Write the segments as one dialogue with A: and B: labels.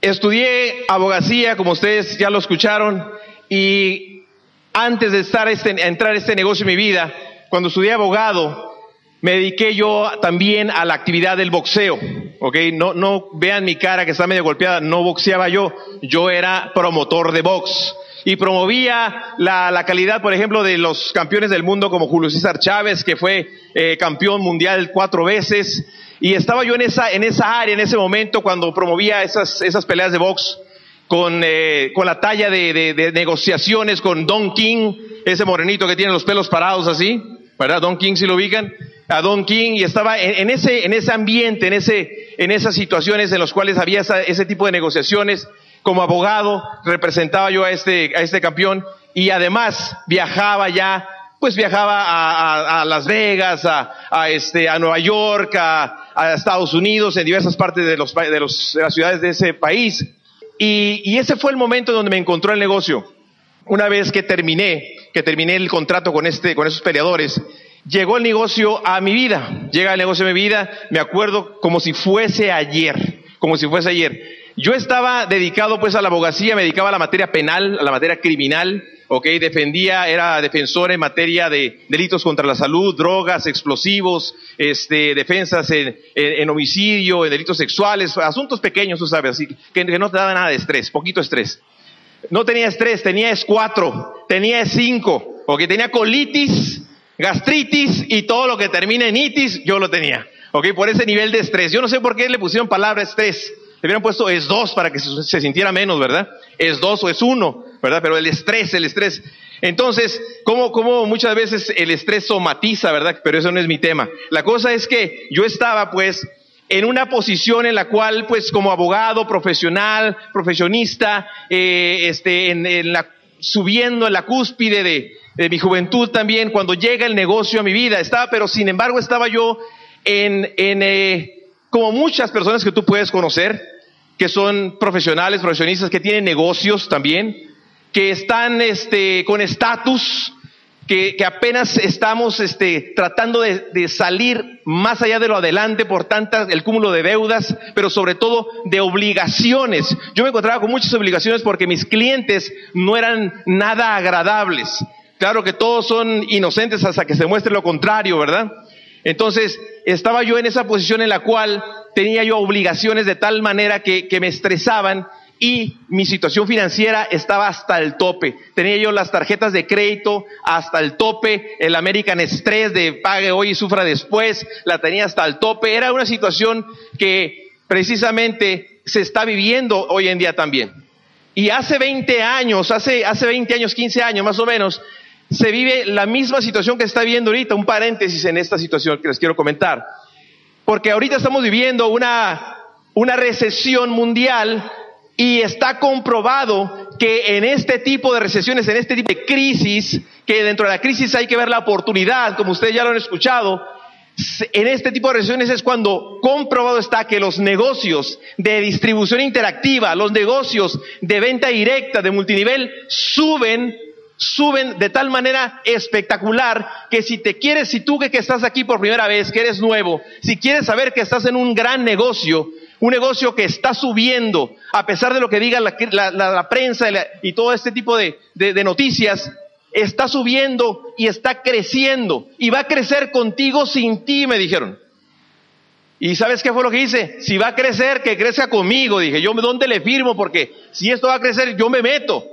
A: Estudié abogacía, como ustedes ya lo escucharon, y antes de estar este, entrar este negocio en mi vida, cuando estudié abogado, me dediqué yo también a la actividad del boxeo, ¿ok? No, no vean mi cara que está medio golpeada, no boxeaba yo, yo era promotor de box y promovía la, la, calidad, por ejemplo, de los campeones del mundo como Julio César Chávez, que fue eh, campeón mundial cuatro veces, y estaba yo en esa, en esa área, en ese momento, cuando promovía esas, esas peleas de box con, eh, con la talla de, negociaciones con Don King, ese morenito que tiene los pelos parados así, ¿verdad? Don King, si lo ubican, a Don King, y estaba en, en ese, en ese ambiente, en, ese, en esas situaciones en las cuales había esa, ese tipo de negociaciones. Como abogado representaba yo a este, a este campeón y además viajaba ya pues viajaba a, Las Vegas, a, este, a Nueva York, a, Estados Unidos, en diversas partes de, los, de, las ciudades de ese país. Y, y, ese fue el momento donde me encontró el negocio. Una vez que terminé, que terminé el contrato con, este, con esos peleadores, llegó el negocio a mi vida. Llega el negocio a mi vida, me acuerdo como si fuese ayer, como si fuese ayer. Yo estaba dedicado pues a la abogacía, me dedicaba a la materia penal, a la materia criminal, ok, defendía, era defensor en materia de delitos contra la salud, drogas, explosivos, este, defensas en, en, homicidio, en delitos sexuales, asuntos pequeños, tú sabes, así, que, no te daba nada de estrés, poquito estrés. No tenía estrés, tenía es cuatro, tenía es cinco, porque tenía colitis, gastritis y todo lo que termina en itis, yo lo tenía. Ok, por ese nivel de estrés. Yo no sé por qué le pusieron palabra estrés. Le hubieran puesto es dos para que se, se, sintiera menos, ¿verdad? Es dos o es uno, ¿verdad? Pero el estrés, el estrés. Entonces, como, como muchas veces el estrés somatiza, ¿verdad? Pero eso no es mi tema. La cosa es que yo estaba, pues, en una posición en la cual, pues, como abogado, profesional, profesionista, eh, este, en, en la, subiendo en la cúspide de, de mi juventud también, cuando llega el negocio a mi vida, estaba, pero sin embargo estaba yo en, en eh, como muchas personas que tú puedes conocer, que son profesionales, profesionistas, que tienen negocios también, que están este, con estatus, que, que, apenas estamos este, tratando de, de, salir más allá de lo adelante por tantas, el cúmulo de deudas, pero sobre todo de obligaciones. Yo me encontraba con muchas obligaciones porque mis clientes no eran nada agradables. Claro que todos son inocentes hasta que se muestre lo contrario, ¿verdad? Entonces, estaba yo en esa posición en la cual tenía yo obligaciones de tal manera que, que, me estresaban y mi situación financiera estaba hasta el tope. Tenía yo las tarjetas de crédito hasta el tope, el American Express de pague hoy y sufra después, la tenía hasta el tope. Era una situación que precisamente se está viviendo hoy en día también. Y hace 20 años, hace, hace 20 años, 15 años más o menos, se vive la misma situación que está viviendo ahorita, un paréntesis en esta situación que les quiero comentar. Porque ahorita estamos viviendo una, una recesión mundial y está comprobado que en este tipo de recesiones, en este tipo de crisis, que dentro de la crisis hay que ver la oportunidad, como ustedes ya lo han escuchado, en este tipo de recesiones es cuando comprobado está que los negocios de distribución interactiva, los negocios de venta directa, de multinivel, suben suben de tal manera espectacular que si te quieres, si tú que, que estás aquí por primera vez, que eres nuevo, si quieres saber que estás en un gran negocio, un negocio que está subiendo, a pesar de lo que diga la, prensa y, todo este tipo de noticias, está subiendo y está creciendo y va a crecer contigo sin ti, me dijeron. ¿Y sabes qué fue lo que hice? Si va a crecer, que crezca conmigo. Dije, yo, ¿dónde le firmo? Porque si esto va a crecer, yo me meto.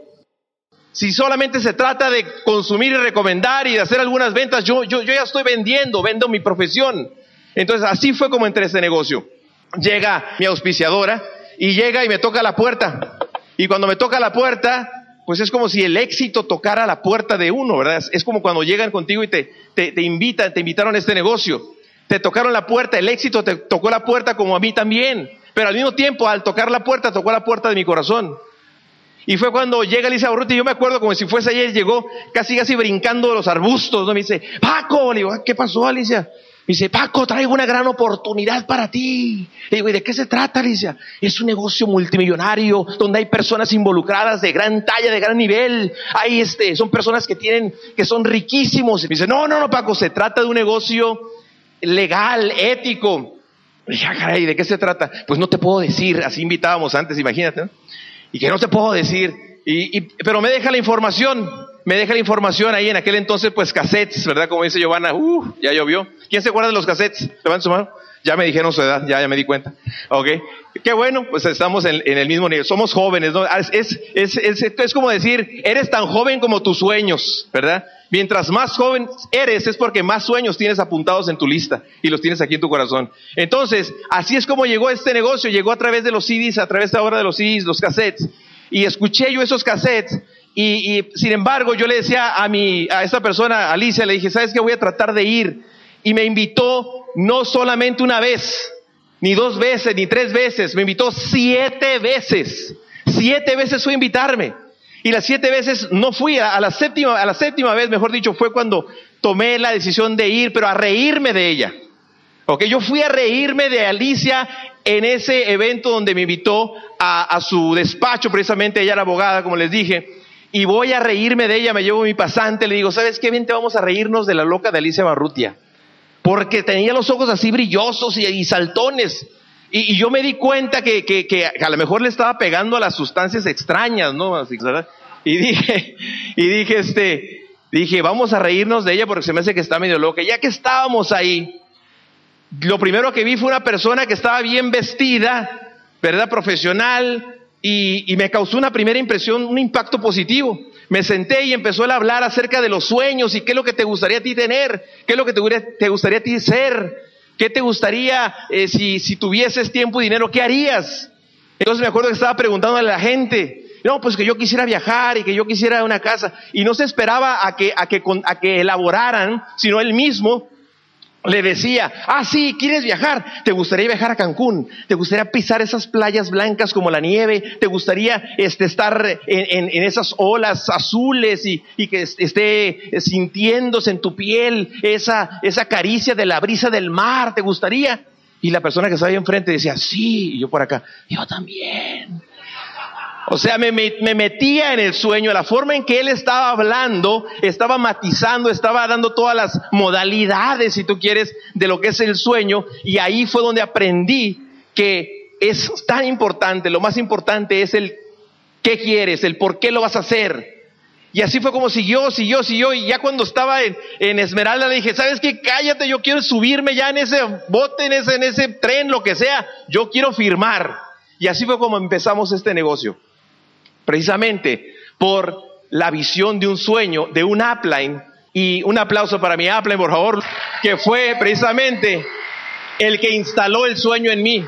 A: Si solamente se trata de consumir y recomendar y de hacer algunas ventas, yo, yo, yo ya estoy vendiendo, vendo mi profesión. Entonces así fue como entré a este negocio. Llega mi auspiciadora y llega y me toca la puerta. Y cuando me toca la puerta, pues es como si el éxito tocara la puerta de uno, ¿verdad? Es como cuando llegan contigo y te, te, te invitan, te invitaron a este negocio. Te tocaron la puerta, el éxito te tocó la puerta como a mí también. Pero al mismo tiempo, al tocar la puerta, tocó la puerta de mi corazón. Y fue cuando llega Alicia Borruti, yo me acuerdo como si fuese ayer, llegó casi casi brincando de los arbustos, ¿no? Me dice, Paco, le digo, ¿qué pasó Alicia? Me dice, Paco, traigo una gran oportunidad para ti. Le digo, ¿y de qué se trata, Alicia? Es un negocio multimillonario donde hay personas involucradas de gran talla, de gran nivel. Hay este, son personas que tienen, que son riquísimos. Me dice, no, no, no, Paco, se trata de un negocio legal, ético. dije, ah, caray, ¿de qué se trata? Pues no te puedo decir, así invitábamos antes, imagínate. ¿no? Y que no te puedo decir. Y, y, pero me deja la información, me deja la información ahí en aquel entonces, pues cassettes, ¿verdad? Como dice Giovanna, uh, ya llovió. ¿Quién se acuerda de los cassettes? Levanten su mano. Ya me dijeron su edad, ya, ya me di cuenta. Ok. Qué bueno, pues estamos en, el mismo nivel. Somos jóvenes, ¿no? Es, es, es, es, como decir, eres tan joven como tus sueños, ¿verdad? Mientras más joven eres, es porque más sueños tienes apuntados en tu lista y los tienes aquí en tu corazón. Entonces, así es como llegó este negocio. Llegó a través de los CDs, a través ahora de los CDs, los cassettes. Y escuché yo esos cassettes y, sin embargo yo le decía a mi, a esa persona, Alicia, le dije, ¿sabes qué? Voy a tratar de ir. Y me invitó no solamente una vez, ni dos veces, ni tres veces, me invitó siete veces. Siete veces fue a invitarme. Y las siete veces no fui, a, la séptima, a la séptima vez, mejor dicho, fue cuando tomé la decisión de ir, pero a reírme de ella. Ok, yo fui a reírme de Alicia en ese evento donde me invitó a su despacho, precisamente ella era abogada, como les dije, y voy a reírme de ella, me llevo mi pasante, le digo, ¿sabes qué? Bien, te vamos a reírnos de la loca de Alicia Barrutia porque tenía los ojos así brillosos y, y saltones. Y, y, yo me di cuenta que, que, que, a lo mejor le estaba pegando a las sustancias extrañas, ¿no? Y dije, y dije, este, dije, vamos a reírnos de ella porque se me hace que está medio loca. Ya que estábamos ahí, lo primero que vi fue una persona que estaba bien vestida, ¿verdad? Profesional, y, y me causó una primera impresión, un impacto positivo. Me senté y empezó a hablar acerca de los sueños y qué es lo que te gustaría a ti tener, qué es lo que te, gustaría a ti ser, qué te gustaría eh, si, si tuvieses tiempo y dinero, qué harías. Entonces me acuerdo que estaba preguntando a la gente, no, pues que yo quisiera viajar y que yo quisiera una casa. Y no se esperaba a que, a que, a que elaboraran, sino él mismo le decía, ah, sí, ¿quieres viajar? ¿Te gustaría viajar a Cancún? ¿Te gustaría pisar esas playas blancas como la nieve? ¿Te gustaría este, estar en, en, en esas olas azules y, y, que esté sintiéndose en tu piel esa, esa caricia de la brisa del mar? ¿Te gustaría? Y la persona que estaba ahí enfrente decía, sí, y yo por acá, yo también. O sea, me, me, me, metía en el sueño, la forma en que él estaba hablando, estaba matizando, estaba dando todas las modalidades, si tú quieres, de lo que es el sueño, y ahí fue donde aprendí que es tan importante, lo más importante es el qué quieres, el por qué lo vas a hacer. Y así fue como siguió, siguió, siguió, y ya cuando estaba en, en Esmeralda le dije, ¿sabes qué? Cállate, yo quiero subirme ya en ese bote, en ese, en ese tren, lo que sea, yo quiero firmar. Y así fue como empezamos este negocio precisamente por la visión de un sueño, de un upline. Y un aplauso para mi upline, por favor, que fue precisamente el que instaló el sueño en mí.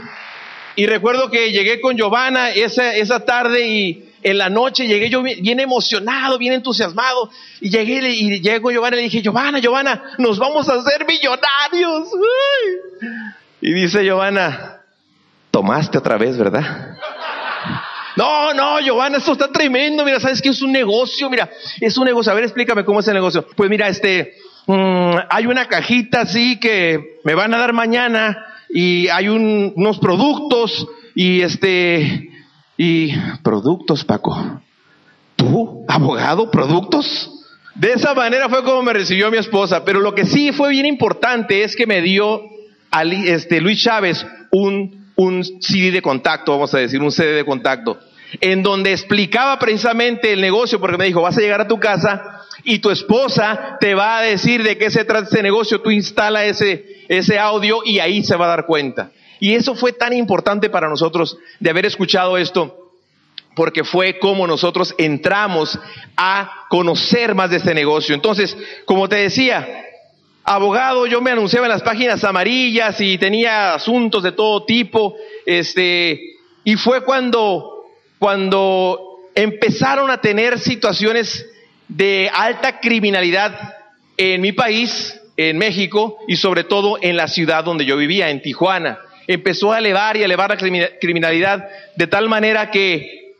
A: Y recuerdo que llegué con Giovanna esa, esa tarde y en la noche llegué yo bien emocionado, bien entusiasmado. Y llegué y llegué Giovanna y le dije, Giovanna, Giovanna, nos vamos a hacer millonarios. Y dice Giovanna, tomaste otra vez, ¿verdad? No, no, Giovanna, esto está tremendo. Mira, ¿sabes qué es un negocio? Mira, es un negocio. A ver, explícame cómo es el negocio. Pues mira, este, mmm, hay una cajita así que me van a dar mañana y hay un, unos productos y este, y productos, Paco. ¿Tú, abogado, productos? De esa manera fue como me recibió mi esposa. Pero lo que sí fue bien importante es que me dio a este, Luis Chávez un un CD de contacto, vamos a decir, un CD de contacto en donde explicaba precisamente el negocio, porque me dijo, vas a llegar a tu casa y tu esposa te va a decir de qué se trata ese negocio, tú instala ese, ese audio y ahí se va a dar cuenta. Y eso fue tan importante para nosotros de haber escuchado esto, porque fue como nosotros entramos a conocer más de este negocio. Entonces, como te decía, abogado, yo me anunciaba en las páginas amarillas y tenía asuntos de todo tipo, este, y fue cuando cuando empezaron a tener situaciones de alta criminalidad en mi país, en México, y sobre todo en la ciudad donde yo vivía, en Tijuana. Empezó a elevar y elevar la criminalidad de tal manera que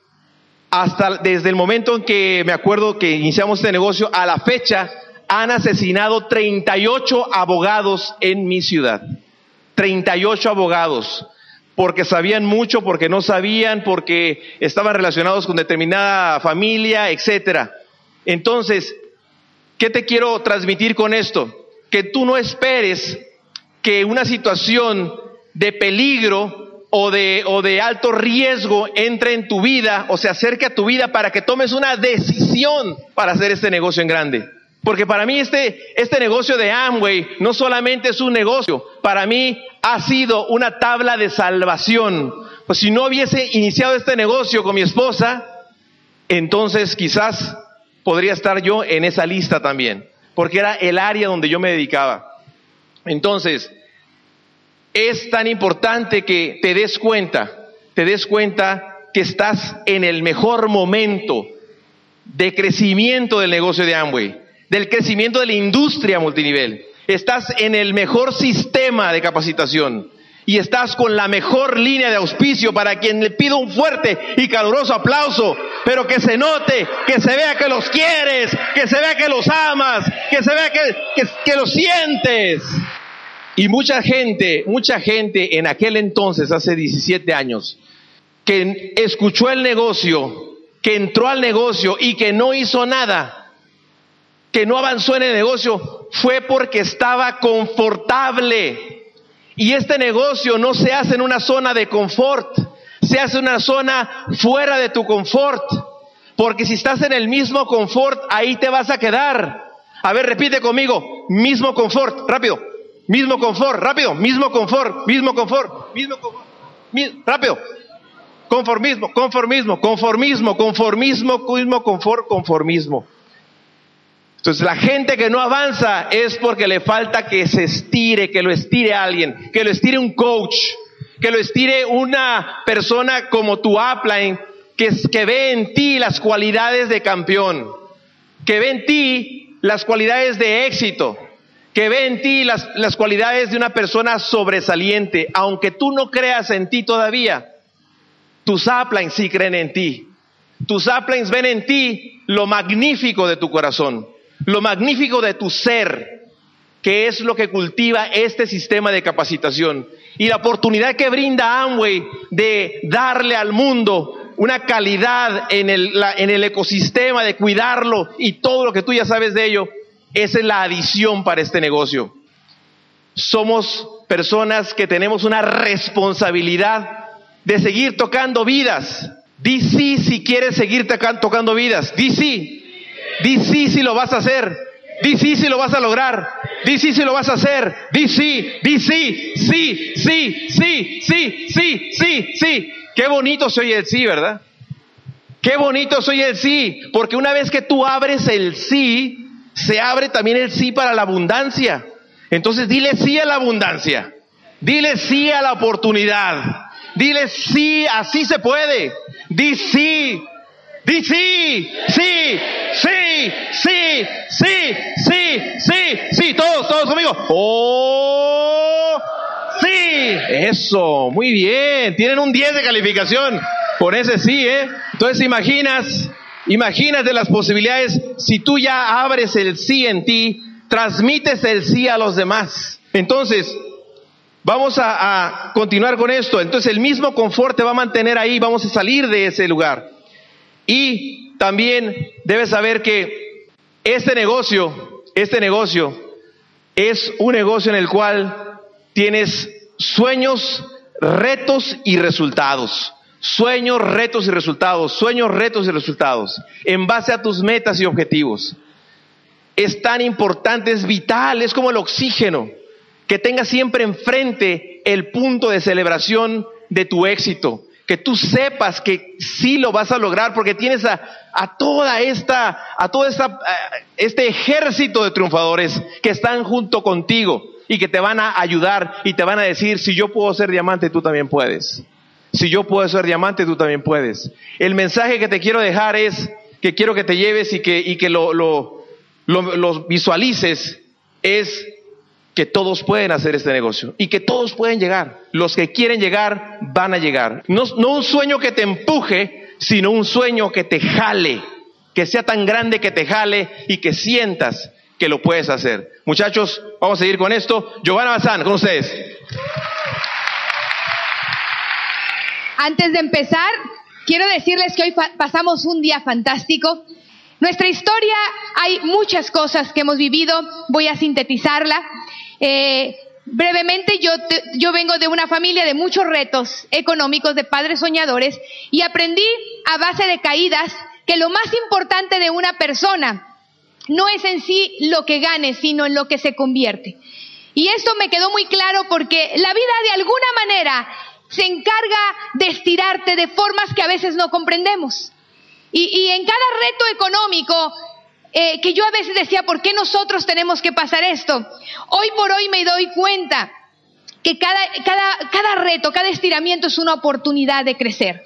A: hasta desde el momento en que me acuerdo que iniciamos este negocio, a la fecha han asesinado 38 abogados en mi ciudad. 38 abogados porque sabían mucho, porque no sabían, porque estaban relacionados con determinada familia, etcétera. Entonces, ¿qué te quiero transmitir con esto? Que tú no esperes que una situación de peligro o de, alto riesgo entre en tu vida o se acerque a tu vida para que tomes una decisión para hacer este negocio en grande. Porque para mí este, este negocio de Amway no solamente es un negocio, para mí ha sido una tabla de salvación. Pues si no hubiese iniciado este negocio con mi esposa, entonces quizás podría estar yo en esa lista también, porque era el área donde yo me dedicaba. Entonces, es tan importante que te des cuenta, te des cuenta que estás en el mejor momento de crecimiento del negocio de Amway, del crecimiento de la industria multinivel. Estás en el mejor sistema de capacitación y estás con la mejor línea de auspicio para quien le pido un fuerte y caluroso aplauso, pero que se note, que se vea que los quieres, que se vea que los amas, que se vea que, que, los sientes. Y mucha gente, mucha gente en aquel entonces, hace 17 años, que escuchó el negocio, que entró al negocio y que no hizo nada, que no avanzó en el negocio, fue porque estaba confortable y este negocio no se hace en una zona de confort, se hace en una zona fuera de tu confort. Porque si estás en el mismo confort, ahí te vas a quedar. A ver, repite conmigo, mismo confort, rápido. Mismo confort, rápido, mismo confort, mismo confort, mismo confort, rápido. Conformismo, conformismo, conformismo, conformismo, mismo confort, conformismo. Entonces la gente que no avanza es porque le falta que se estire, que lo estire alguien, que lo estire un coach, que lo estire una persona como tu upline, que, que ve en ti las cualidades de campeón, que ve en ti las cualidades de éxito, que ve en ti las, las cualidades de una persona sobresaliente, aunque tú no creas en ti todavía, tus uplines sí creen en ti. Tus uplines ven en ti lo magnífico de tu corazón lo magnífico de tu ser, que es lo que cultiva este sistema de capacitación, y la oportunidad que brinda Amway de darle al mundo una calidad en el, en el ecosistema, de cuidarlo y todo lo que tú ya sabes de ello, esa es la adición para este negocio. Somos personas que tenemos una responsabilidad de seguir tocando vidas. Di sí si quieres seguir tocando vidas. Di sí. Di sí si lo vas a hacer. Di sí si lo vas a lograr. Di sí si lo vas a hacer. Di sí, di sí, sí, sí, sí, sí, sí, sí, sí. Qué bonito soy el sí, ¿verdad? Qué bonito soy el sí, porque una vez que tú abres el sí, se abre también el sí para la abundancia. Entonces dile sí a la abundancia. Dile sí a la oportunidad. Dile sí, así se puede. Di sí Di sí, sí, sí, sí, sí, sí, sí, sí, todos, todos conmigo. Oh, sí, eso, muy bien, tienen un 10 de calificación por ese sí, ¿eh? Entonces imaginas, imaginas de las posibilidades, si tú ya abres el sí en ti, transmites el sí a los demás. Entonces, vamos a, a continuar con esto. Entonces el mismo confort te va a mantener ahí, vamos a salir de ese lugar. Y también debes saber que este negocio, este negocio es un negocio en el cual tienes sueños, retos y resultados. Sueños, retos y resultados. Sueños, retos y resultados. En base a tus metas y objetivos. Es tan importante, es vital, es como el oxígeno. Que tengas siempre enfrente el punto de celebración de tu éxito que tú sepas que sí lo vas a lograr porque tienes a, toda esta, a todo esta, este ejército de triunfadores que están junto contigo y que te van a ayudar y te van a decir, si yo puedo ser diamante, tú también puedes. Si yo puedo ser diamante, tú también puedes. El mensaje que te quiero dejar es que quiero que te lleves y que, y que lo, lo, lo visualices es que todos pueden hacer este negocio y que todos pueden llegar. Los que quieren llegar van a llegar. No, un sueño que te empuje, sino un sueño que te jale, que sea tan grande que te jale y que sientas que lo puedes hacer. Muchachos, vamos a seguir con esto. Giovanna Bazán, con ustedes.
B: Antes de empezar, quiero decirles que hoy pasamos un día fantástico. Nuestra historia, hay muchas cosas que hemos vivido, voy a sintetizarla. Eh, brevemente, yo, yo vengo de una familia de muchos retos económicos, de padres soñadores, y aprendí a base de caídas que lo más importante de una persona no es en sí lo que gane, sino en lo que se convierte. Y esto me quedó muy claro porque la vida de alguna manera se encarga de estirarte de formas que a veces no comprendemos. Y, en cada reto económico, eh, que yo a veces decía, ¿por qué nosotros tenemos que pasar esto? Hoy por hoy me doy cuenta que cada, cada, cada reto, cada estiramiento es una oportunidad de crecer.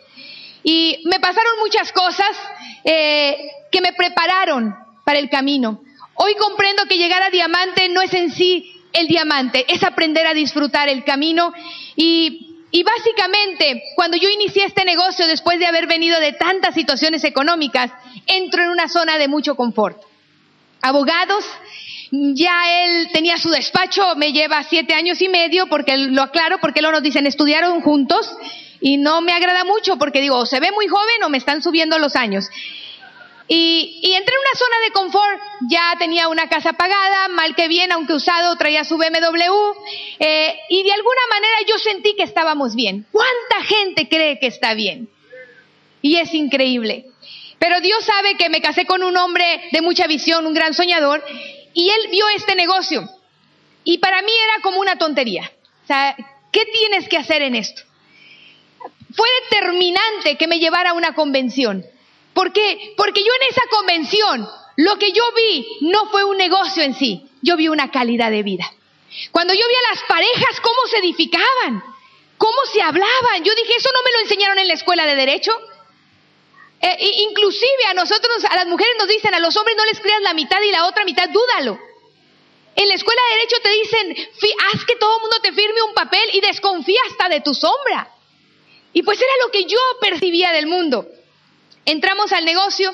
B: Y me pasaron muchas cosas eh, que me prepararon para el camino. Hoy comprendo que llegar a diamante no es en sí el diamante, es aprender a disfrutar el camino y y básicamente, cuando yo inicié este negocio, después de haber venido de tantas situaciones económicas, entro en una zona de mucho confort. Abogados, ya él tenía su despacho, me lleva siete años y medio, porque lo aclaro, porque luego nos dicen, estudiaron juntos, y no me agrada mucho, porque digo, o se ve muy joven o me están subiendo los años. Y, entré en una zona de confort, ya tenía una casa pagada, mal que bien, aunque usado, traía su BMW, eh, y de alguna manera yo sentí que estábamos bien. ¿Cuánta gente cree que está bien? Y es increíble. Pero Dios sabe que me casé con un hombre de mucha visión, un gran soñador, y él vio este negocio. Y para mí era como una tontería. O sea, ¿qué tienes que hacer en esto? Fue determinante que me llevara a una convención. ¿Por qué? Porque yo en esa convención, lo que yo vi no fue un negocio en sí, yo vi una calidad de vida. Cuando yo vi a las parejas, cómo se edificaban, cómo se hablaban, yo dije, eso no me lo enseñaron en la escuela de derecho. Eh, inclusive a nosotros, a las mujeres nos dicen, a los hombres no les creas la mitad y la otra mitad, dúdalo. En la escuela de derecho te dicen, haz que todo el mundo te firme un papel y desconfía hasta de tu sombra. Y pues era lo que yo percibía del mundo. Entramos al negocio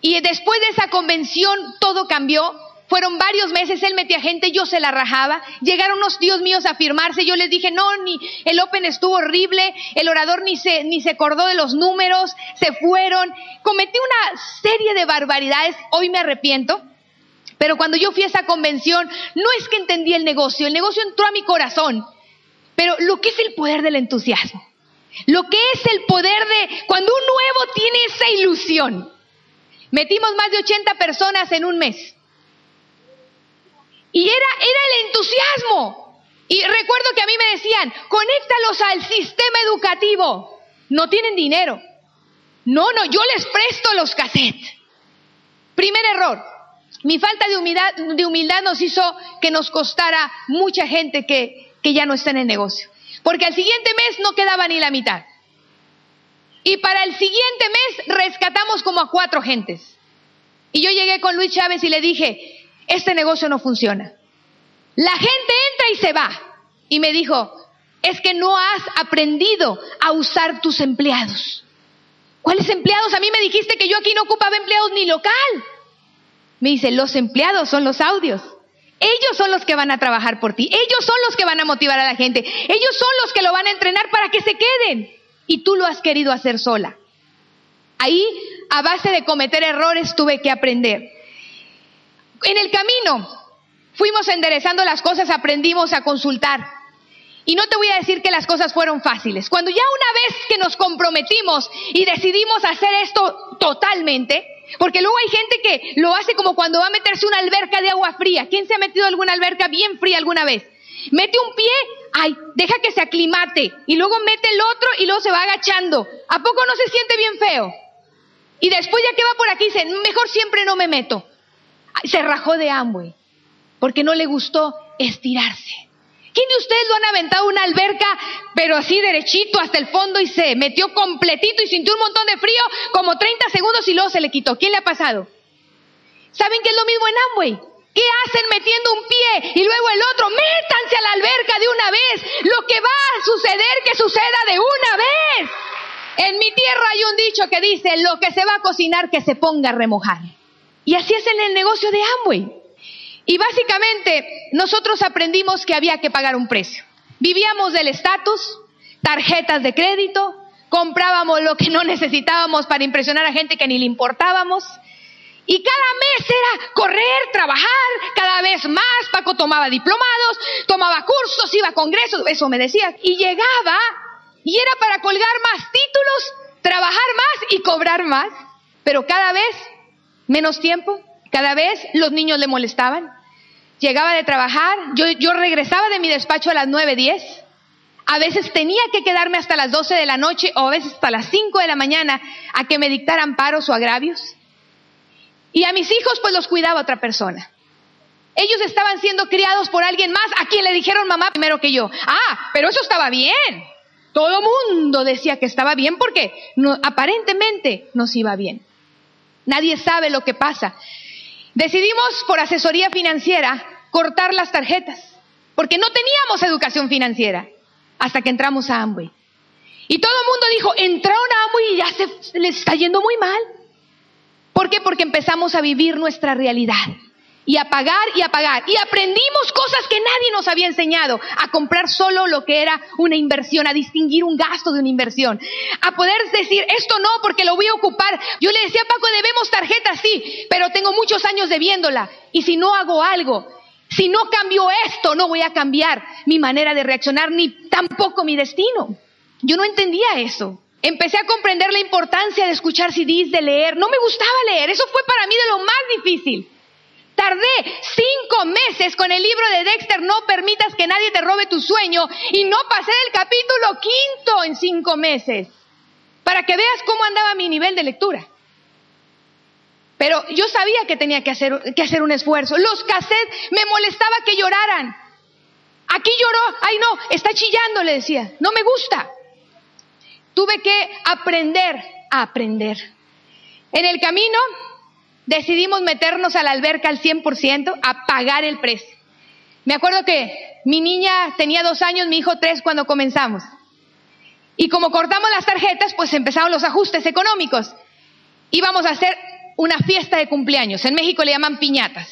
B: y después de esa convención todo cambió. Fueron varios meses, él metía gente, yo se la rajaba. Llegaron unos tíos míos a firmarse, yo les dije, no, ni el Open estuvo horrible, el orador ni se, ni se acordó de los números, se fueron. Cometí una serie de barbaridades, hoy me arrepiento. Pero cuando yo fui a esa convención, no es que entendí el negocio, el negocio entró a mi corazón. Pero lo que es el poder del entusiasmo. Lo que es el poder de cuando un nuevo tiene esa ilusión. Metimos más de 80 personas en un mes. Y era, era el entusiasmo. Y recuerdo que a mí me decían, conéctalos al sistema educativo. No tienen dinero. No, no, yo les presto los cassettes. Primer error. Mi falta de humildad, de humildad nos hizo que nos costara mucha gente que, que ya no está en el negocio porque al siguiente mes no quedaba ni la mitad. Y para el siguiente mes rescatamos como a cuatro gentes. Y yo llegué con Luis Chávez y le dije, este negocio no funciona. La gente entra y se va. Y me dijo, es que no has aprendido a usar tus empleados. ¿Cuáles empleados? A mí me dijiste que yo aquí no ocupaba empleados ni local. Me dice, los empleados son los audios. Ellos son los que van a trabajar por ti. Ellos son los que van a motivar a la gente. Ellos son los que lo van a entrenar para que se queden. Y tú lo has querido hacer sola. Ahí, a base de cometer errores, tuve que aprender. En el camino, fuimos enderezando las cosas, aprendimos a consultar. Y no te voy a decir que las cosas fueron fáciles. Cuando ya una vez que nos comprometimos y decidimos hacer esto totalmente, porque luego hay gente que lo hace como cuando va a meterse una alberca de agua fría. ¿Quién se ha metido alguna alberca bien fría alguna vez? Mete un pie, ay, deja que se aclimate. Y luego mete el otro y luego se va agachando. ¿A poco no se siente bien feo? Y después ya que va por aquí dice, mejor siempre no me meto. Se rajó de hambre porque no le gustó estirarse. ¿Quién de ustedes lo han aventado una alberca, pero así derechito hasta el fondo y se metió completito y sintió un montón de frío, como 30 segundos y luego se le quitó? ¿Quién le ha pasado? ¿Saben que es lo mismo en Amway? ¿Qué hacen metiendo un pie y luego el otro? Métanse a la alberca de una vez. Lo que va a suceder, que suceda de una vez. En mi tierra hay un dicho que dice, lo que se va a cocinar, que se ponga a remojar. Y así es en el negocio de Amway. Y básicamente nosotros aprendimos que había que pagar un precio. Vivíamos del estatus, tarjetas de crédito, comprábamos lo que no necesitábamos para impresionar a gente que ni le importábamos. Y cada mes era correr, trabajar, cada vez más. Paco tomaba diplomados, tomaba cursos, iba a congresos, eso me decía. Y llegaba y era para colgar más títulos, trabajar más y cobrar más. Pero cada vez menos tiempo, cada vez los niños le molestaban. Llegaba de trabajar, yo, regresaba de mi despacho a las 9, 10. A veces tenía que quedarme hasta las 12 de la noche o a veces hasta las 5 de la mañana a que me dictaran paros o agravios. Y a mis hijos pues los cuidaba otra persona. Ellos estaban siendo criados por alguien más a quien le dijeron mamá primero que yo. Ah, pero eso estaba bien. Todo mundo decía que estaba bien porque no, aparentemente nos iba bien. Nadie sabe lo que pasa. Decidimos por asesoría financiera cortar las tarjetas porque no teníamos educación financiera hasta que entramos a Amway. Y todo el mundo dijo, entraron a Amway y ya se les está yendo muy mal. ¿Por qué? Porque empezamos a vivir nuestra realidad y a pagar y a pagar. Y aprendimos cosas que nadie nos había enseñado, a comprar solo lo que era una inversión, a distinguir un gasto de una inversión, a poder decir, esto no, porque lo voy a ocupar. Yo le decía a Paco, debemos tarjeta, sí, pero tengo muchos años debiéndola. Y si no hago algo, si no cambio esto, no voy a cambiar mi manera de reaccionar, ni tampoco mi destino. Yo no entendía eso. Empecé a comprender la importancia de escuchar CDs, de leer. No me gustaba leer, eso fue para mí de lo más difícil. Tardé cinco meses con el libro de Dexter, no permitas que nadie te robe tu sueño, y no pasé el capítulo quinto en cinco meses, para que veas cómo andaba mi nivel de lectura. Pero yo sabía que tenía que hacer, que hacer un esfuerzo. Los cassettes me molestaba que lloraran. Aquí lloró, ay no, está chillando, le decía, no me gusta. Tuve que aprender a aprender. En el camino decidimos meternos a la alberca al 100%, a pagar el precio. Me acuerdo que mi niña tenía dos años, mi hijo tres cuando comenzamos. Y como cortamos las tarjetas, pues empezaron los ajustes económicos. Íbamos a hacer una fiesta de cumpleaños. En México le llaman piñatas.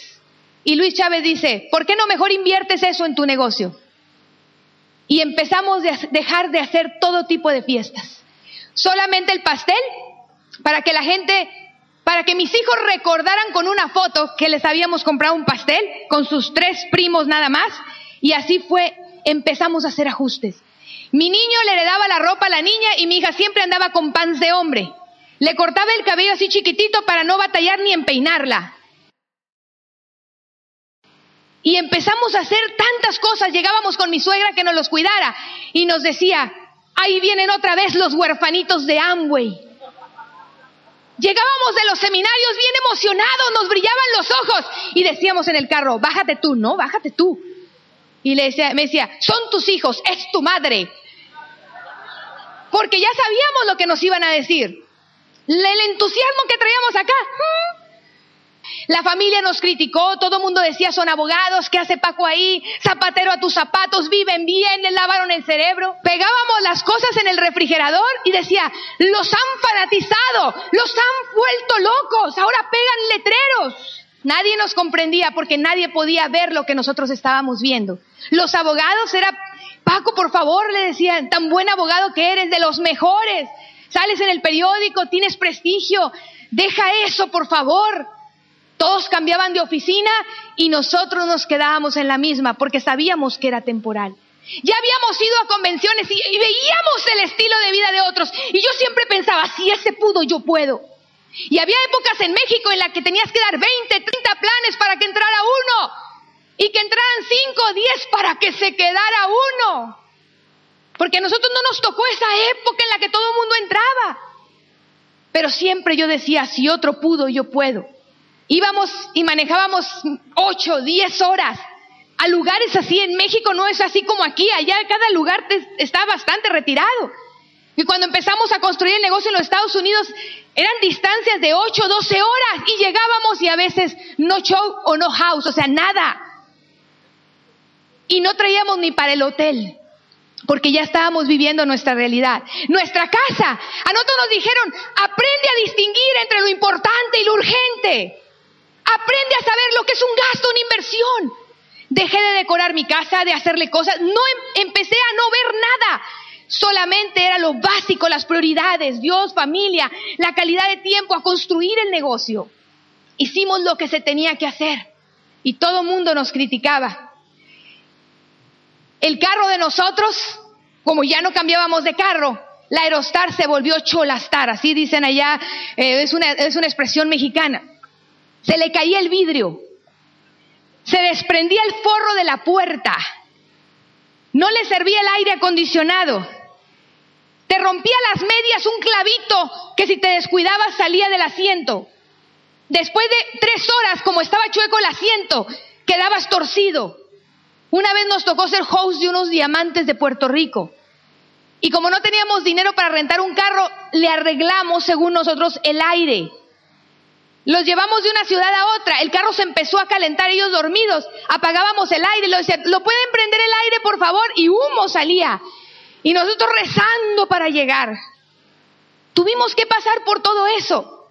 B: Y Luis Chávez dice, ¿por qué no mejor inviertes eso en tu negocio? y empezamos a dejar de hacer todo tipo de fiestas. Solamente el pastel para que la gente, para que mis hijos recordaran con una foto que les habíamos comprado un pastel con sus tres primos nada más y así fue, empezamos a hacer ajustes. Mi niño le heredaba la ropa a la niña y mi hija siempre andaba con pants de hombre. Le cortaba el cabello así chiquitito para no batallar ni en peinarla. Y empezamos a hacer tantas cosas. Llegábamos con mi suegra que nos los cuidara y nos decía, ahí vienen otra vez los huerfanitos de Amway. Llegábamos de los seminarios bien emocionados, nos brillaban los ojos y decíamos en el carro, bájate tú, no, bájate tú. Y le decía, me decía, son tus hijos, es tu madre. Porque ya sabíamos lo que nos iban a decir. El entusiasmo que traíamos acá, la familia nos criticó, todo el mundo decía son abogados, ¿qué hace Paco ahí? Zapatero a tus zapatos, viven bien, le lavaron el cerebro. Pegábamos las cosas en el refrigerador y decía, los han fanatizado, los han vuelto locos, ahora pegan letreros. Nadie nos comprendía porque nadie podía ver lo que nosotros estábamos viendo. Los abogados era, Paco, por favor, le decían, tan buen abogado que eres, de los mejores. Sales en el periódico, tienes prestigio. Deja eso, por favor. Todos cambiaban de oficina y nosotros nos quedábamos en la misma porque sabíamos que era temporal. Ya habíamos ido a convenciones y, veíamos el estilo de vida de otros. Y yo siempre pensaba, si ese pudo, yo puedo. Y había épocas en México en las que tenías que dar 20, 30 planes para que entrara uno. Y que entraran 5 o 10 para que se quedara uno. Porque a nosotros no nos tocó esa época en la que todo el mundo entraba. Pero siempre yo decía, si otro pudo, yo puedo. Íbamos y manejábamos ocho, diez horas a lugares así. En México no es así como aquí, allá cada lugar está bastante retirado. Y cuando empezamos a construir el negocio en los Estados Unidos, eran distancias de 8, 12 horas y llegábamos y a veces no show o no house, o sea, nada. Y no traíamos ni para el hotel, porque ya estábamos viviendo nuestra realidad. Nuestra casa, a nosotros nos dijeron, aprende a distinguir entre lo importante y lo urgente. Aprende a saber lo que es un gasto, una inversión. Dejé de decorar mi casa, de hacerle cosas. No em, empecé a no ver nada. Solamente era lo básico, las prioridades, Dios, familia, la calidad de tiempo, a construir el negocio. hicimos lo que se tenía que hacer y todo el mundo nos criticaba. El carro de nosotros, como ya no cambiábamos de carro, la Aerostar se volvió Cholastar, así dicen allá, eh, es, una, es una expresión mexicana. Se le caía el vidrio, se desprendía el forro de la puerta, no le servía el aire acondicionado, te rompía las medias un clavito que si te descuidabas salía del asiento. Después de tres horas, como estaba chueco el asiento, quedabas torcido. Una vez nos tocó ser host de unos diamantes de Puerto Rico. Y como no teníamos dinero para rentar un carro, le arreglamos, según nosotros, el aire. Los llevamos de una ciudad a otra. El carro se empezó a calentar, ellos dormidos. Apagábamos el aire. Lo decían, ¿lo pueden prender el aire, por favor? Y humo salía. Y nosotros rezando para llegar. Tuvimos que pasar por todo eso.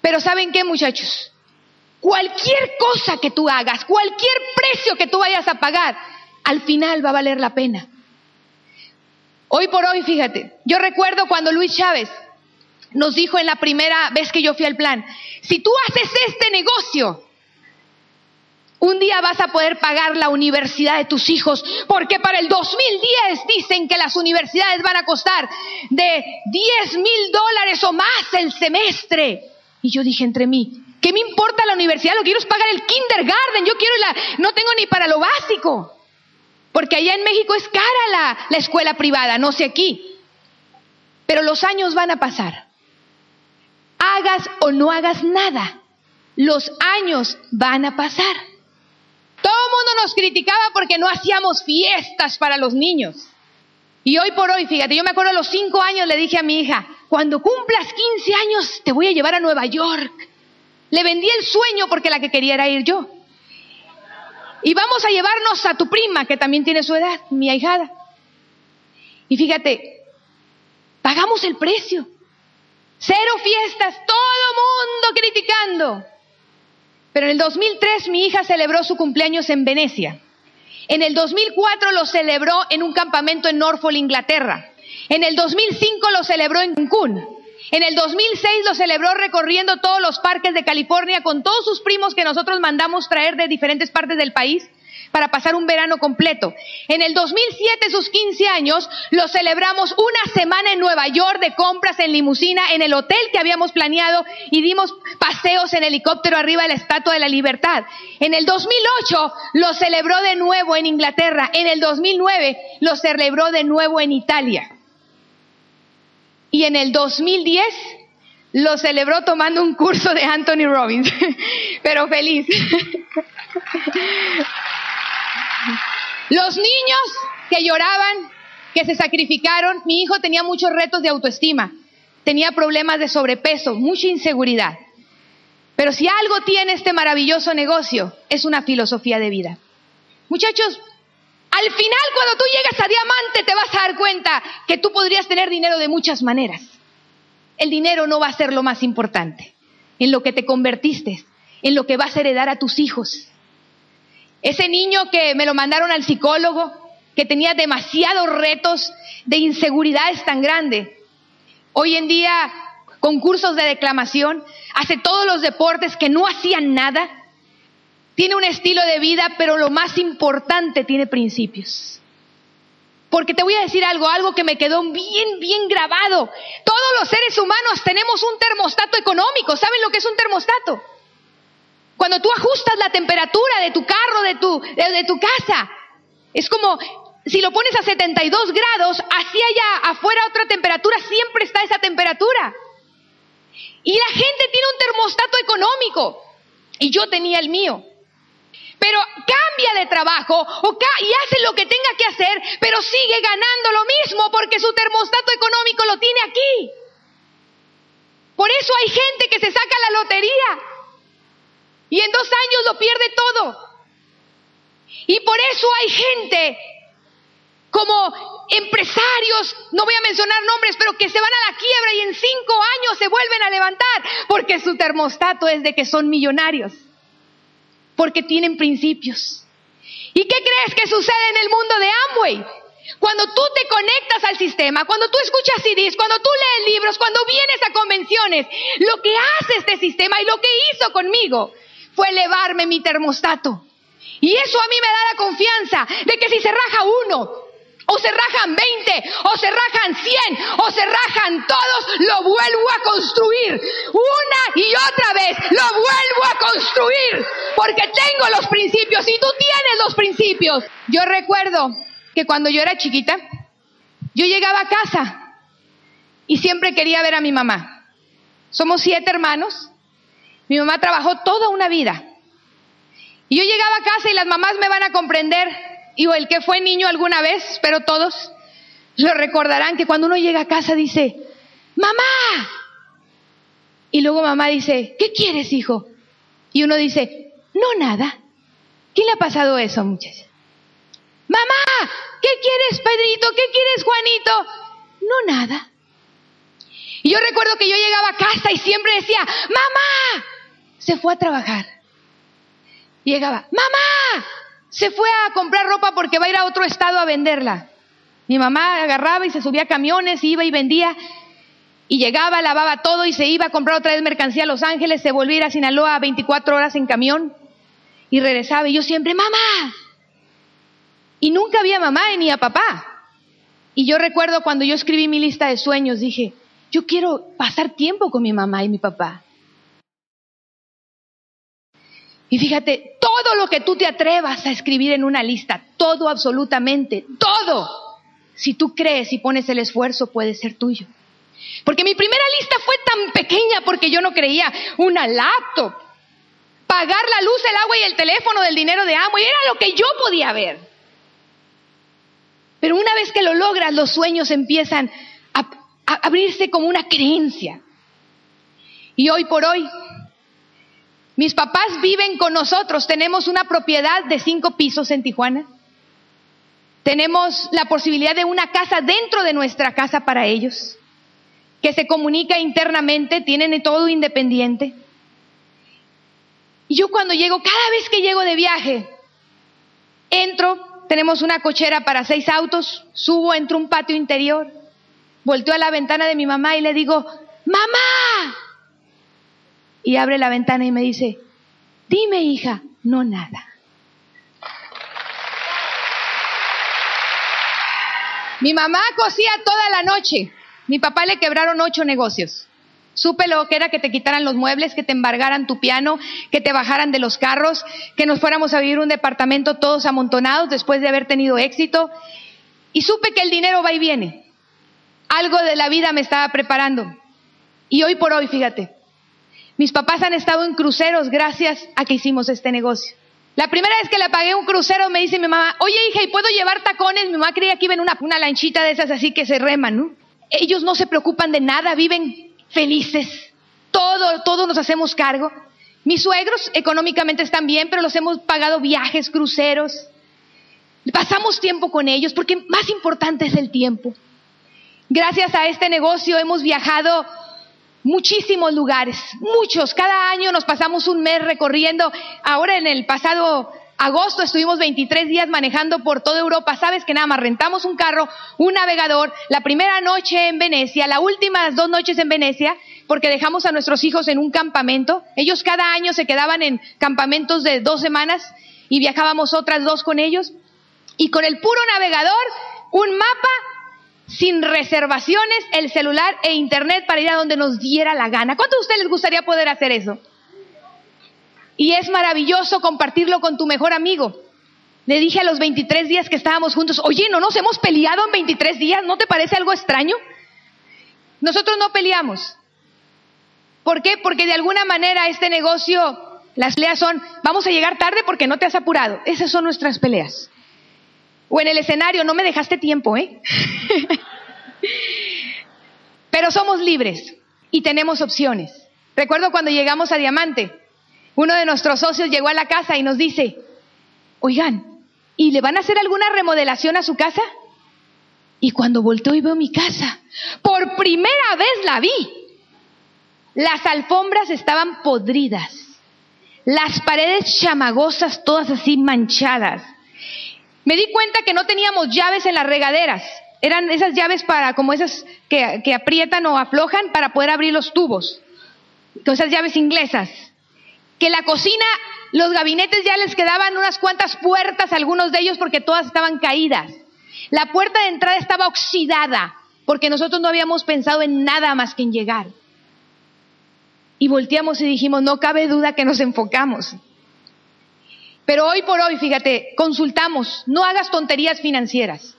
B: Pero ¿saben qué, muchachos? Cualquier cosa que tú hagas, cualquier precio que tú vayas a pagar, al final va a valer la pena. Hoy por hoy, fíjate, yo recuerdo cuando Luis Chávez nos dijo en la primera vez que yo fui al plan, si tú haces este negocio, un día vas a poder pagar la universidad de tus hijos, porque para el 2010 dicen que las universidades van a costar de 10 mil dólares o más el semestre. Y yo dije entre mí, ¿qué me importa la universidad? Lo que quiero es pagar el kindergarten, yo quiero la, no tengo ni para lo básico. Porque allá en México es cara la, la escuela privada, no sé aquí. Pero los años van a pasar. Hagas o no hagas nada, los años van a pasar. Todo el mundo nos criticaba porque no hacíamos fiestas para los niños. Y hoy por hoy, fíjate, yo me acuerdo a los cinco años le dije a mi hija, cuando cumplas 15 años te voy a llevar a Nueva York. Le vendí el sueño porque la que quería era ir yo. Y vamos a llevarnos a tu prima, que también tiene su edad, mi ahijada. Y fíjate, pagamos el precio. Cero fiestas, todo mundo criticando. Pero en el 2003 mi hija celebró su cumpleaños en Venecia. En el 2004 lo celebró en un campamento en Norfolk, Inglaterra. En el 2005 lo celebró en Cancún. En el 2006 lo celebró recorriendo todos los parques de California con todos sus primos que nosotros mandamos traer de diferentes partes del país para pasar un verano completo. En el 2007, sus 15 años, lo celebramos una semana en Nueva York de compras en limusina en el hotel que habíamos planeado y dimos paseos en helicóptero arriba de la Estatua de la Libertad. En el 2008 lo celebró de nuevo en Inglaterra. En el 2009 lo celebró de nuevo en Italia. Y en el 2010 lo celebró tomando un curso de Anthony Robbins, pero feliz. Los niños que lloraban, que se sacrificaron, mi hijo tenía muchos retos de autoestima, tenía problemas de sobrepeso, mucha inseguridad. Pero si algo tiene este maravilloso negocio, es una filosofía de vida. Muchachos, al final cuando tú llegas a diamante te vas a dar cuenta que tú podrías tener dinero de muchas maneras. El dinero no va a ser lo más importante, en lo que te convertiste, en lo que vas a heredar a tus hijos. Ese niño que me lo mandaron al psicólogo, que tenía demasiados retos de inseguridades tan grandes. Hoy en día, concursos de declamación, hace todos los deportes que no hacían nada. Tiene un estilo de vida, pero lo más importante, tiene principios. Porque te voy a decir algo, algo que me quedó bien, bien grabado. Todos los seres humanos tenemos un termostato económico. ¿Saben lo que es un termostato? Cuando tú ajustas la temperatura de tu carro, de tu, de, tu casa, es como si lo pones a 72 grados, así allá afuera otra temperatura, siempre está esa temperatura. Y la gente tiene un termostato económico. Y yo tenía el mío. Pero cambia de trabajo o y hace lo que tenga que hacer, pero sigue ganando lo mismo porque su termostato económico lo tiene aquí. Por eso hay gente que se saca la lotería y en dos años lo pierde todo. Y por eso hay gente como empresarios, no voy a mencionar nombres, pero que se van a la quiebra y en cinco años se vuelven a levantar porque su termostato es de que son millonarios, porque tienen principios. ¿Y qué crees que sucede en el mundo de Amway? Cuando tú te conectas al sistema, cuando tú escuchas CDs, cuando tú lees libros, cuando vienes a convenciones, lo que hace este sistema y lo que hizo conmigo fue elevarme mi termostato. Y eso a mí me da la confianza de que si se raja uno, o se rajan 20, o se rajan 100, o se rajan todos, lo vuelvo a construir. Una y otra vez, lo vuelvo a construir. Porque tengo los principios y tú tienes los principios. Yo recuerdo que cuando yo era chiquita, yo llegaba a casa y siempre quería ver a mi mamá. Somos siete hermanos. Mi mamá trabajó toda una vida. Y yo llegaba a casa y las mamás me van a comprender, y el que fue niño alguna vez, pero todos lo recordarán, que cuando uno llega a casa dice, mamá. Y luego mamá dice, ¿qué quieres, hijo? Y uno dice, no, nada. ¿Qué le ha pasado eso, muchachos? Mamá, ¿qué quieres, Pedrito? ¿Qué quieres, Juanito? No, nada. Y yo recuerdo que yo llegaba a casa y siempre decía, mamá, se fue a trabajar. Llegaba, mamá, se fue a comprar ropa porque va a ir a otro estado a venderla. Mi mamá agarraba y se subía a camiones, iba y vendía. Y llegaba, lavaba todo y se iba a comprar otra vez mercancía a Los Ángeles, se volvía a ir a Sinaloa 24 horas en camión y regresaba. Y yo siempre, mamá, y nunca había mamá ni a papá. Y yo recuerdo cuando yo escribí mi lista de sueños, dije, yo quiero pasar tiempo con mi mamá y mi papá. Y fíjate, todo lo que tú te atrevas a escribir en una lista, todo absolutamente, todo, si tú crees y pones el esfuerzo, puede ser tuyo. Porque mi primera lista fue tan pequeña porque yo no creía una laptop, pagar la luz, el agua y el teléfono del dinero de amo, y era lo que yo podía ver. Pero una vez que lo logras, los sueños empiezan a, abrirse como una creencia. Y hoy por hoy, mis papás viven con nosotros. Tenemos una propiedad de cinco pisos en Tijuana. Tenemos la posibilidad de una casa dentro de nuestra casa para ellos, que se comunica internamente, tienen todo independiente. Y yo cuando llego, cada vez que llego de viaje, entro tenemos una cochera para seis autos, subo, entro un patio interior, volteo a la ventana de mi mamá y le digo, mamá. Y abre la ventana y me dice, dime hija, no nada. Mi mamá cosía toda la noche. Mi papá le quebraron ocho negocios. Supe lo que era que te quitaran los muebles, que te embargaran tu piano, que te bajaran de los carros, que nos fuéramos a vivir un departamento todos amontonados después de haber tenido éxito. Y supe que el dinero va y viene. Algo de la vida me estaba preparando. Y hoy por hoy, fíjate, mis papás han estado en cruceros gracias a que hicimos este negocio. La primera vez que le pagué un crucero me dice mi mamá, oye hija, ¿y puedo llevar tacones? Mi mamá creía que iba en una, una lanchita de esas así que se reman, ¿no? Ellos no se preocupan de nada, viven felices. Todo, todos nos hacemos cargo. Mis suegros económicamente están bien, pero los hemos pagado viajes, cruceros. Pasamos tiempo con ellos porque más importante es el tiempo. Gracias a este negocio hemos viajado muchísimos lugares, muchos. Cada año nos pasamos un mes recorriendo. Ahora en el pasado agosto estuvimos 23 días manejando por toda Europa. Sabes que nada más rentamos un carro, un navegador, la primera noche en Venecia, las últimas dos noches en Venecia, porque dejamos a nuestros hijos en un campamento. Ellos cada año se quedaban en campamentos de dos semanas y viajábamos otras dos con ellos. Y con el puro navegador, un mapa sin reservaciones, el celular e internet para ir a donde nos diera la gana. ¿Cuántos de ustedes les gustaría poder hacer eso? Y es maravilloso compartirlo con tu mejor amigo. Le dije a los 23 días que estábamos juntos, oye, ¿no nos hemos peleado en 23 días? ¿No te parece algo extraño? Nosotros no peleamos. ¿Por qué? Porque de alguna manera este negocio, las peleas son, vamos a llegar tarde porque no te has apurado. Esas son nuestras peleas. O en el escenario, no me dejaste tiempo, ¿eh? Pero somos libres y tenemos opciones. Recuerdo cuando llegamos a Diamante, uno de nuestros socios llegó a la casa y nos dice, oigan, ¿y le van a hacer alguna remodelación a su casa? Y cuando volteo y veo mi casa, por primera vez la vi. Las alfombras estaban podridas, las paredes chamagosas, todas así manchadas. Me di cuenta que no teníamos llaves en las regaderas. Eran esas llaves para, como esas que, que aprietan o aflojan para poder abrir los tubos. Con esas llaves inglesas. Que la cocina, los gabinetes ya les quedaban unas cuantas puertas, algunos de ellos porque todas estaban caídas. La puerta de entrada estaba oxidada porque nosotros no habíamos pensado en nada más que en llegar. Y volteamos y dijimos, no cabe duda que nos enfocamos. Pero hoy por hoy, fíjate, consultamos, no hagas tonterías financieras.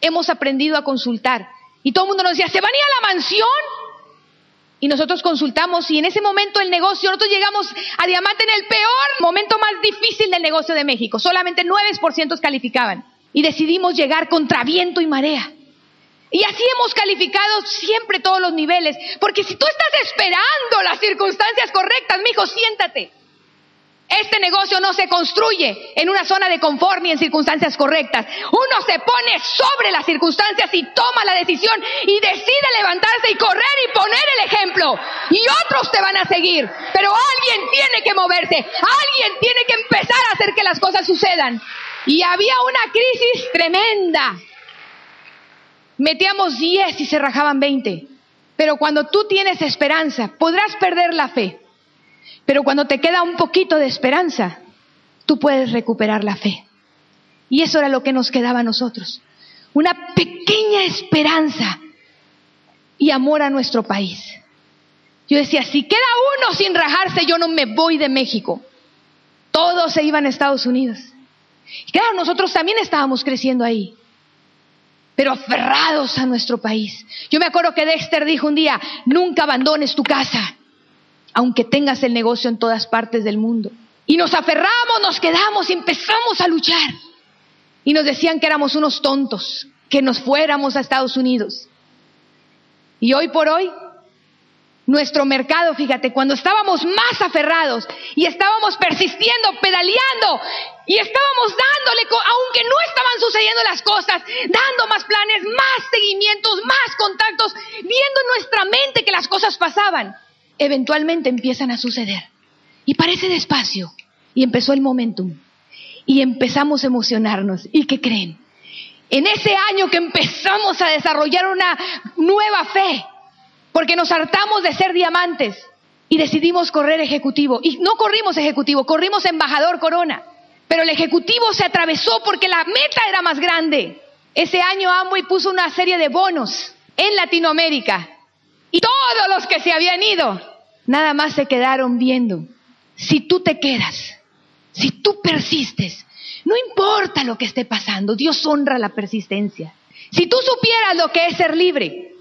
B: Hemos aprendido a consultar. Y todo el mundo nos decía, ¿se van a ir a la mansión? Y nosotros consultamos y en ese momento el negocio, nosotros llegamos a Diamante en el peor momento más difícil del negocio de México. Solamente 9% calificaban. Y decidimos llegar contra viento y marea. Y así hemos calificado siempre todos los niveles. Porque si tú estás esperando las circunstancias correctas, mijo, siéntate. Este negocio no se construye en una zona de confort ni en circunstancias correctas. Uno se pone sobre las circunstancias y toma la decisión y decide levantarse y correr y poner el ejemplo. Y otros te van a seguir. Pero alguien tiene que moverse. Alguien tiene que empezar a hacer que las cosas sucedan. Y había una crisis tremenda. Metíamos 10 y se rajaban 20. Pero cuando tú tienes esperanza, podrás perder la fe pero cuando te queda un poquito de esperanza, tú puedes recuperar la fe. Y eso era lo que nos quedaba a nosotros. Una pequeña esperanza y amor a nuestro país. Yo decía, si queda uno sin rajarse, yo no me voy de México. Todos se iban a Estados Unidos. Y claro, nosotros también estábamos creciendo ahí, pero aferrados a nuestro país. Yo me acuerdo que Dexter dijo un día, nunca abandones tu casa aunque tengas el negocio en todas partes del mundo. Y nos aferramos, nos quedamos y empezamos a luchar. Y nos decían que éramos unos tontos, que nos fuéramos a Estados Unidos. Y hoy por hoy, nuestro mercado, fíjate, cuando estábamos más aferrados y estábamos persistiendo, pedaleando y estábamos dándole, aunque no estaban sucediendo las cosas, dando más planes, más seguimientos, más contactos, viendo en nuestra mente que las cosas pasaban eventualmente empiezan a suceder. Y parece despacio. Y empezó el momentum. Y empezamos a emocionarnos. ¿Y qué creen? En ese año que empezamos a desarrollar una nueva fe, porque nos hartamos de ser diamantes y decidimos correr ejecutivo. Y no corrimos ejecutivo, corrimos embajador corona. Pero el ejecutivo se atravesó porque la meta era más grande. Ese año Amway puso una serie de bonos en Latinoamérica. Y todos los que se habían ido nada más se quedaron viendo. Si tú te quedas, si tú persistes, no importa lo que esté pasando, Dios honra la persistencia. Si tú supieras lo que es ser libre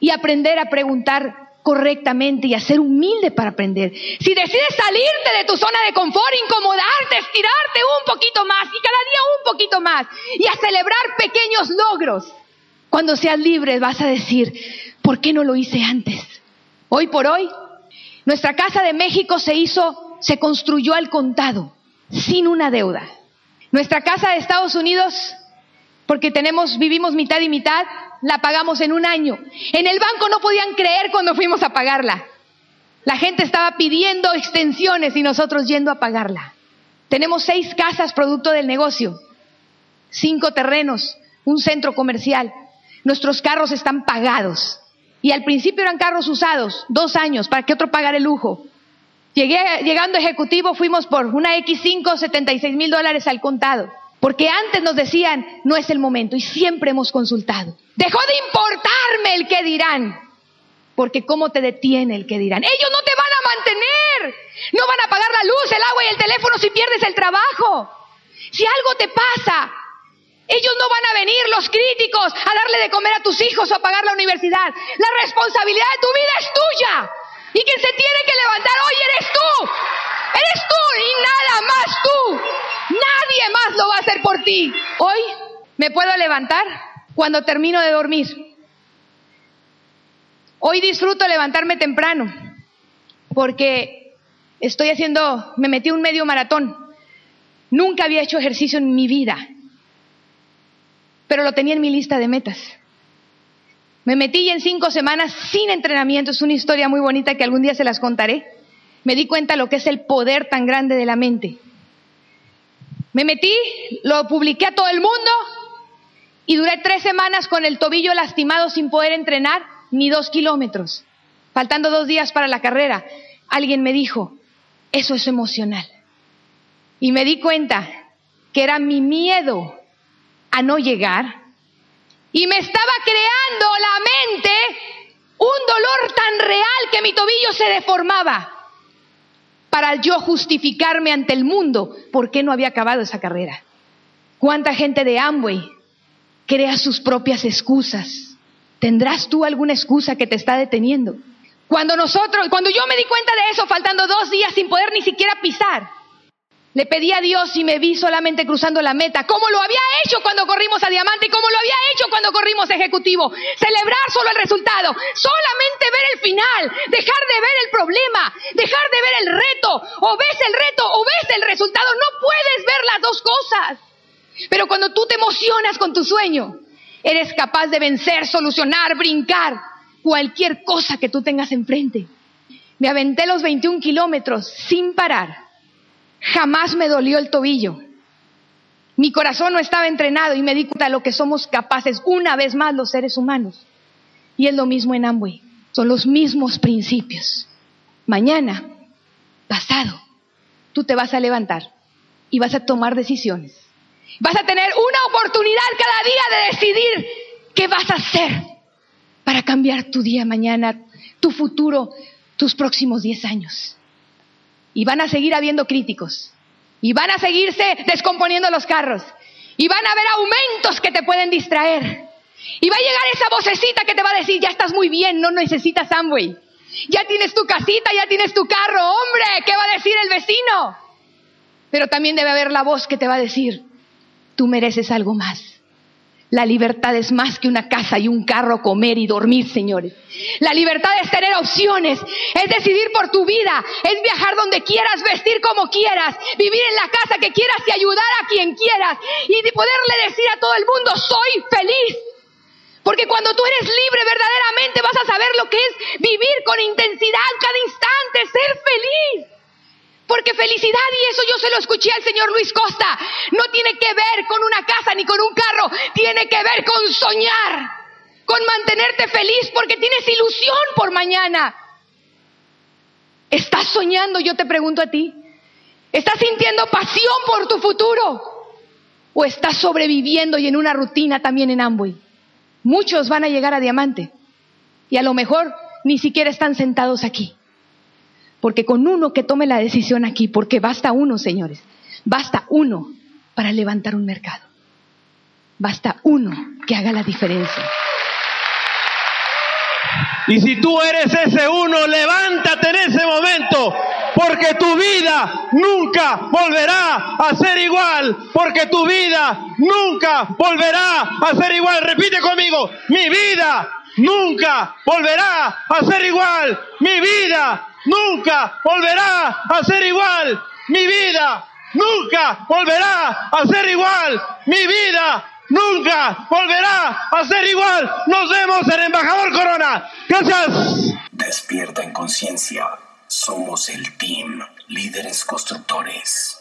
B: y aprender a preguntar correctamente y a ser humilde para aprender. Si decides salirte de tu zona de confort, incomodarte, estirarte un poquito más y cada día un poquito más y a celebrar pequeños logros, cuando seas libre vas a decir, ¿por qué no lo hice antes? Hoy por hoy nuestra casa de México se hizo, se construyó al contado, sin una deuda. Nuestra casa de Estados Unidos, porque tenemos, vivimos mitad y mitad, la pagamos en un año. En el banco no podían creer cuando fuimos a pagarla. La gente estaba pidiendo extensiones y nosotros yendo a pagarla. Tenemos seis casas producto del negocio, cinco terrenos, un centro comercial. Nuestros carros están pagados. Y al principio eran carros usados, dos años, ¿para qué otro pagar el lujo? Llegué, llegando ejecutivo, fuimos por una X5, 76 mil dólares al contado. Porque antes nos decían, no es el momento, y siempre hemos consultado. Dejó de importarme el que dirán. Porque ¿cómo te detiene el que dirán? Ellos no te van a mantener. No van a pagar la luz, el agua y el teléfono si pierdes el trabajo. Si algo te pasa, ellos no van a venir, los críticos, a darle de comer a tus hijos o a pagar la universidad. La responsabilidad de tu vida es tuya. Y quien se tiene que levantar hoy eres tú. Eres tú y nada más tú. Nadie más lo va a hacer por ti. Hoy me puedo levantar cuando termino de dormir. Hoy disfruto levantarme temprano porque estoy haciendo, me metí un medio maratón. Nunca había hecho ejercicio en mi vida pero lo tenía en mi lista de metas. Me metí en cinco semanas sin entrenamiento, es una historia muy bonita que algún día se las contaré. Me di cuenta lo que es el poder tan grande de la mente. Me metí, lo publiqué a todo el mundo y duré tres semanas con el tobillo lastimado sin poder entrenar ni dos kilómetros. Faltando dos días para la carrera, alguien me dijo, eso es emocional. Y me di cuenta que era mi miedo a no llegar y me estaba creando la mente un dolor tan real que mi tobillo se deformaba para yo justificarme ante el mundo por qué no había acabado esa carrera. ¿Cuánta gente de Amway crea sus propias excusas? ¿Tendrás tú alguna excusa que te está deteniendo? Cuando nosotros, cuando yo me di cuenta de eso, faltando dos días sin poder ni siquiera pisar, le pedí a Dios y me vi solamente cruzando la meta, como lo había hecho cuando corrimos a Diamante y como lo había hecho cuando corrimos a Ejecutivo. Celebrar solo el resultado, solamente ver el final, dejar de ver el problema, dejar de ver el reto. O ves el reto o ves el resultado, no puedes ver las dos cosas. Pero cuando tú te emocionas con tu sueño, eres capaz de vencer, solucionar, brincar cualquier cosa que tú tengas enfrente. Me aventé los 21 kilómetros sin parar Jamás me dolió el tobillo. Mi corazón no estaba entrenado y me di cuenta de lo que somos capaces una vez más los seres humanos. Y es lo mismo en Amway. Son los mismos principios. Mañana, pasado, tú te vas a levantar y vas a tomar decisiones. Vas a tener una oportunidad cada día de decidir qué vas a hacer para cambiar tu día mañana, tu futuro, tus próximos 10 años. Y van a seguir habiendo críticos. Y van a seguirse descomponiendo los carros. Y van a haber aumentos que te pueden distraer. Y va a llegar esa vocecita que te va a decir, ya estás muy bien, no necesitas Amway. Ya tienes tu casita, ya tienes tu carro. Hombre, ¿qué va a decir el vecino? Pero también debe haber la voz que te va a decir, tú mereces algo más. La libertad es más que una casa y un carro, comer y dormir, señores. La libertad es tener opciones, es decidir por tu vida, es viajar donde quieras, vestir como quieras, vivir en la casa que quieras y ayudar a quien quieras y de poderle decir a todo el mundo, soy feliz. Porque cuando tú eres libre verdaderamente vas a saber lo que es vivir con intensidad cada instante, ser feliz. Porque felicidad, y eso yo se lo escuché al señor Luis Costa, no tiene que ver con una casa ni con un carro, tiene que ver con soñar, con mantenerte feliz porque tienes ilusión por mañana. ¿Estás soñando? Yo te pregunto a ti. ¿Estás sintiendo pasión por tu futuro? ¿O estás sobreviviendo y en una rutina también en Amway? Muchos van a llegar a diamante y a lo mejor ni siquiera están sentados aquí. Porque con uno que tome la decisión aquí, porque basta uno, señores, basta uno para levantar un mercado. Basta uno que haga la diferencia.
A: Y si tú eres ese uno, levántate en ese momento, porque tu vida nunca volverá a ser igual, porque tu vida nunca volverá a ser igual. Repite conmigo, mi vida nunca volverá a ser igual, mi vida nunca volverá a ser igual. Mi vida nunca volverá a ser igual. Mi vida nunca volverá a ser igual. Nos vemos en Embajador Corona. Gracias.
C: Despierta en conciencia. Somos el team Líderes Constructores.